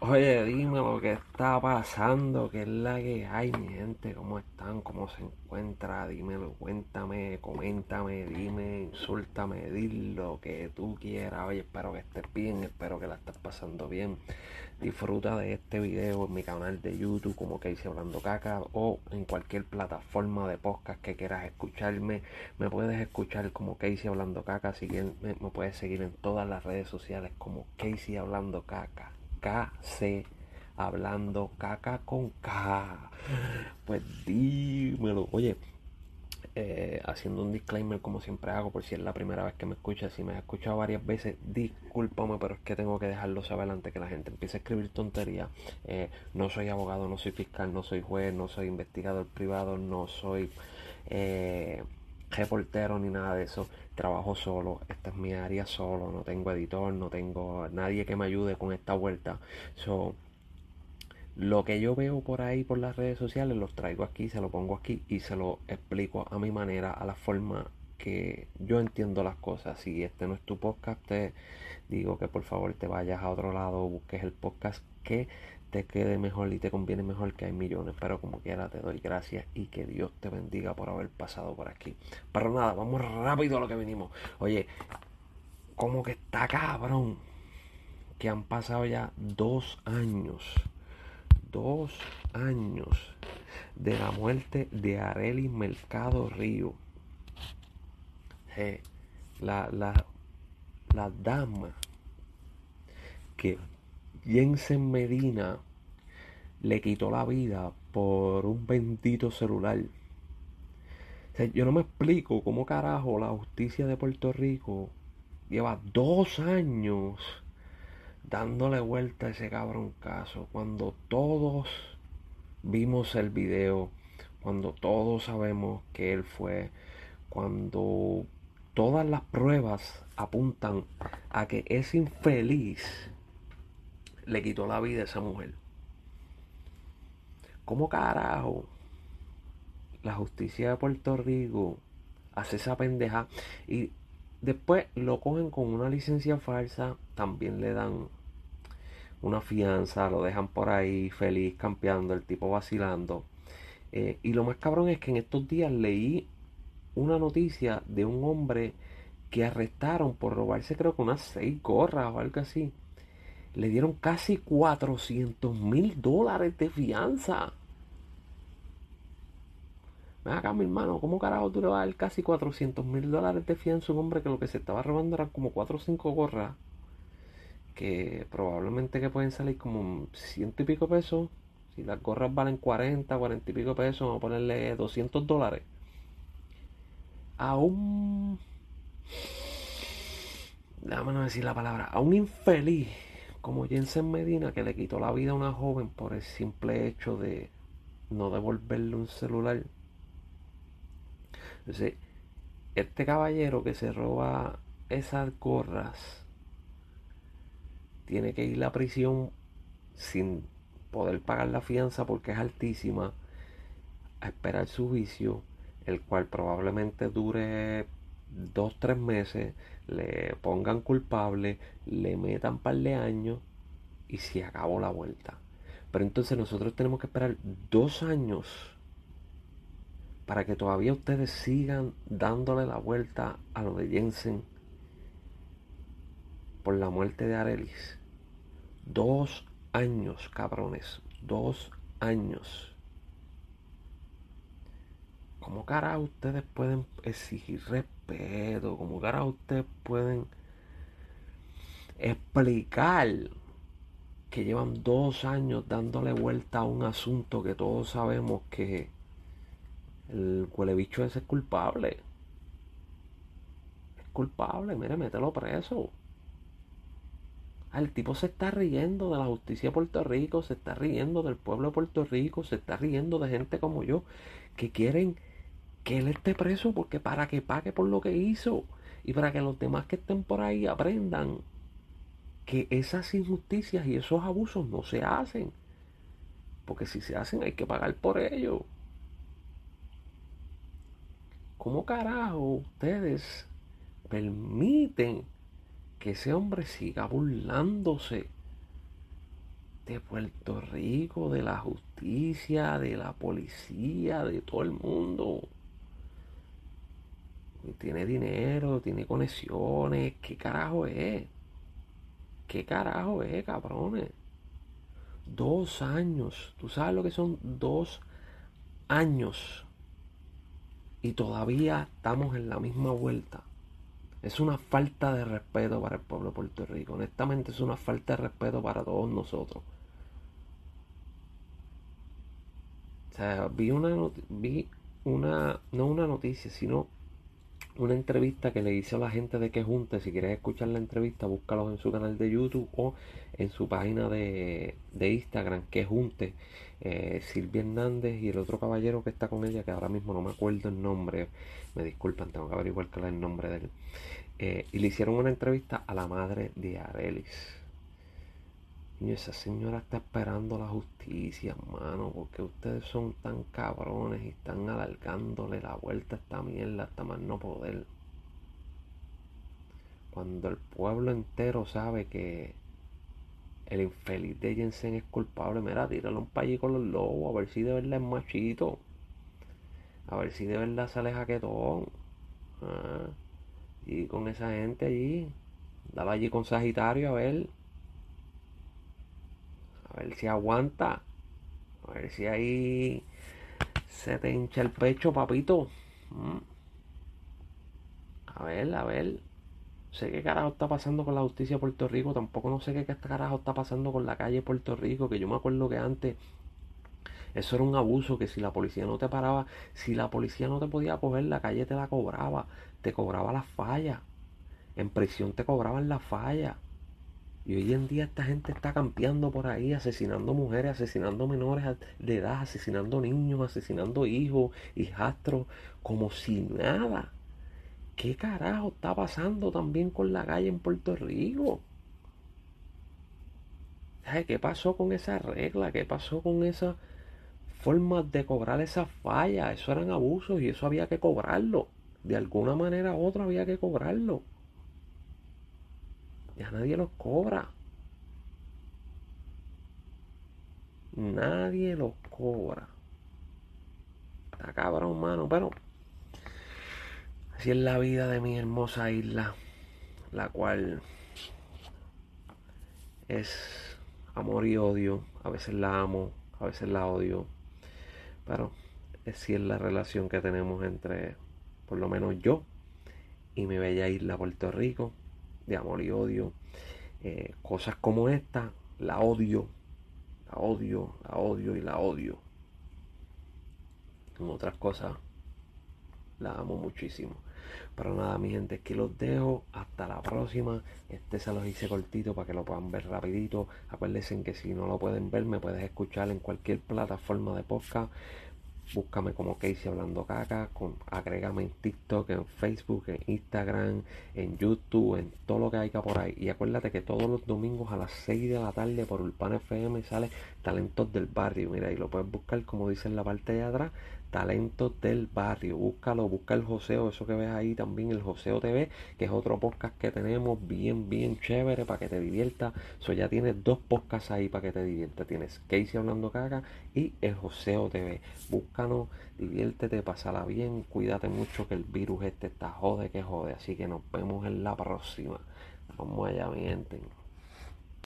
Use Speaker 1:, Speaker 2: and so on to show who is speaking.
Speaker 1: Oye, dime lo que está pasando, qué es la que hay, mi gente, cómo están, cómo se encuentra, dímelo, cuéntame, coméntame, dime, insúltame, di lo que tú quieras. Oye, espero que estés bien, espero que la estés pasando bien. Disfruta de este video en mi canal de YouTube como que hice Hablando Caca o en cualquier plataforma de podcast que quieras escucharme. Me puedes escuchar como Casey Hablando Caca, si me, me puedes seguir en todas las redes sociales como Casey Hablando Caca. KC hablando caca con K. Pues dímelo. Oye, eh, haciendo un disclaimer como siempre hago, por si es la primera vez que me escuchas, si me has escuchado varias veces, discúlpame, pero es que tengo que dejarlo saber antes que la gente empiece a escribir tonterías. Eh, no soy abogado, no soy fiscal, no soy juez, no soy investigador privado, no soy eh, reportero ni nada de eso. Trabajo solo, esta es mi área solo, no tengo editor, no tengo nadie que me ayude con esta vuelta. So, lo que yo veo por ahí por las redes sociales los traigo aquí, se lo pongo aquí y se lo explico a mi manera, a la forma que yo entiendo las cosas. Si este no es tu podcast, te digo que por favor te vayas a otro lado, busques el podcast que te quede mejor y te conviene mejor que hay millones. Pero como quiera te doy gracias y que Dios te bendiga por haber pasado por aquí. Pero nada, vamos rápido a lo que venimos. Oye, como que está cabrón que han pasado ya dos años. Dos años de la muerte de Arely Mercado Río. la, la, la dama que Jensen Medina le quitó la vida por un bendito celular. yo no me explico cómo carajo la justicia de Puerto Rico lleva dos años dándole vuelta a ese cabrón caso cuando todos vimos el video, cuando todos sabemos que él fue, cuando todas las pruebas apuntan a que es infeliz le quitó la vida a esa mujer. ¿Cómo carajo la justicia de Puerto Rico hace esa pendeja? Y después lo cogen con una licencia falsa, también le dan una fianza, lo dejan por ahí feliz campeando, el tipo vacilando. Eh, y lo más cabrón es que en estos días leí una noticia de un hombre que arrestaron por robarse creo que unas seis gorras o algo así le dieron casi 400 mil dólares de fianza. Ven acá, mi hermano, ¿cómo carajo tú le vas a dar casi 400 mil dólares de fianza a un hombre que lo que se estaba robando eran como 4 o 5 gorras? Que probablemente que pueden salir como ciento y pico pesos. Si las gorras valen 40, 40 y pico pesos, vamos a ponerle 200 dólares. A un... Déjame no decir la palabra. A un infeliz como Jensen Medina que le quitó la vida a una joven por el simple hecho de no devolverle un celular. Entonces, este caballero que se roba esas gorras tiene que ir a la prisión sin poder pagar la fianza porque es altísima a esperar su juicio el cual probablemente dure dos, tres meses, le pongan culpable, le metan par de años y se acabó la vuelta. Pero entonces nosotros tenemos que esperar dos años para que todavía ustedes sigan dándole la vuelta a lo de Jensen por la muerte de Arelis. Dos años, cabrones. Dos años. ¿Cómo cara ustedes pueden exigir respeto? ¿Cómo cara ustedes pueden explicar que llevan dos años dándole vuelta a un asunto que todos sabemos que el bicho ese es culpable? Es culpable, mire, mételo preso. El tipo se está riendo de la justicia de Puerto Rico, se está riendo del pueblo de Puerto Rico, se está riendo de gente como yo que quieren que él esté preso porque para que pague por lo que hizo y para que los demás que estén por ahí aprendan que esas injusticias y esos abusos no se hacen. Porque si se hacen hay que pagar por ello. ¿Cómo carajo ustedes permiten que ese hombre siga burlándose de Puerto Rico, de la justicia, de la policía, de todo el mundo. Tiene dinero, tiene conexiones. ¿Qué carajo es? ¿Qué carajo es, cabrones? Dos años. ¿Tú sabes lo que son dos años? Y todavía estamos en la misma vuelta. Es una falta de respeto para el pueblo de Puerto Rico. Honestamente es una falta de respeto para todos nosotros. O sea, vi una, vi una, no una noticia, sino una entrevista que le hice a la gente de que junte. Si quieres escuchar la entrevista, búscalos en su canal de YouTube o en su página de, Instagram, que junte. Eh, Silvia Hernández y el otro caballero que está con ella, que ahora mismo no me acuerdo el nombre. Me disculpan, tengo que averiguar cuál es el nombre de él. Eh, y le hicieron una entrevista a la madre de Arelis. Y esa señora está esperando la justicia, hermano, porque ustedes son tan cabrones y están alargándole la vuelta a esta mierda hasta más no poder. Cuando el pueblo entero sabe que el infeliz de Jensen es culpable, mira, tíralo un país con los lobos, a ver si de verdad es machito. A ver si de verdad sale jaquetón. Ah, y con esa gente allí. Dale allí con Sagitario a ver. Ver si aguanta. A ver si ahí se te hincha el pecho, papito. Mm. A ver, a ver. Sé qué carajo está pasando con la justicia de Puerto Rico. Tampoco no sé qué carajo está pasando con la calle de Puerto Rico. Que yo me acuerdo que antes eso era un abuso. Que si la policía no te paraba, si la policía no te podía coger, la calle te la cobraba. Te cobraba las fallas. En prisión te cobraban las fallas. Y hoy en día esta gente está campeando por ahí, asesinando mujeres, asesinando menores de edad, asesinando niños, asesinando hijos, hijastros, como si nada. ¿Qué carajo está pasando también con la calle en Puerto Rico? ¿Qué pasó con esa regla? ¿Qué pasó con esa forma de cobrar esas fallas? Eso eran abusos y eso había que cobrarlo. De alguna manera u otra había que cobrarlo. Ya nadie los cobra. Nadie los cobra. Está cabrón, mano. Pero así es la vida de mi hermosa isla. La cual es amor y odio. A veces la amo, a veces la odio. Pero así es la relación que tenemos entre, por lo menos yo y mi bella isla Puerto Rico de amor y odio. Eh, cosas como esta, la odio, la odio, la odio y la odio. En otras cosas, la amo muchísimo. Pero nada, mi gente, aquí los dejo. Hasta la próxima. Este se los hice cortito para que lo puedan ver rapidito. Acuérdense que si no lo pueden ver, me puedes escuchar en cualquier plataforma de podcast. Búscame como Casey Hablando Caca, con, agrégame en TikTok, en Facebook, en Instagram, en YouTube, en todo lo que haya por ahí. Y acuérdate que todos los domingos a las 6 de la tarde por Urban FM sale Talentos del Barrio. Mira, y lo puedes buscar como dice en la parte de atrás, Talentos del Barrio. Búscalo, busca el Joseo, eso que ves ahí también, el Joseo TV, que es otro podcast que tenemos bien, bien chévere para que te diviertas. Eso ya tienes dos podcasts ahí para que te diviertas. Tienes Casey hablando caca y el Joseo TV. Búscanos, diviértete, pasala bien, cuídate mucho que el virus este está jode que jode. Así que nos vemos en la próxima. Vamos allá, mi gente.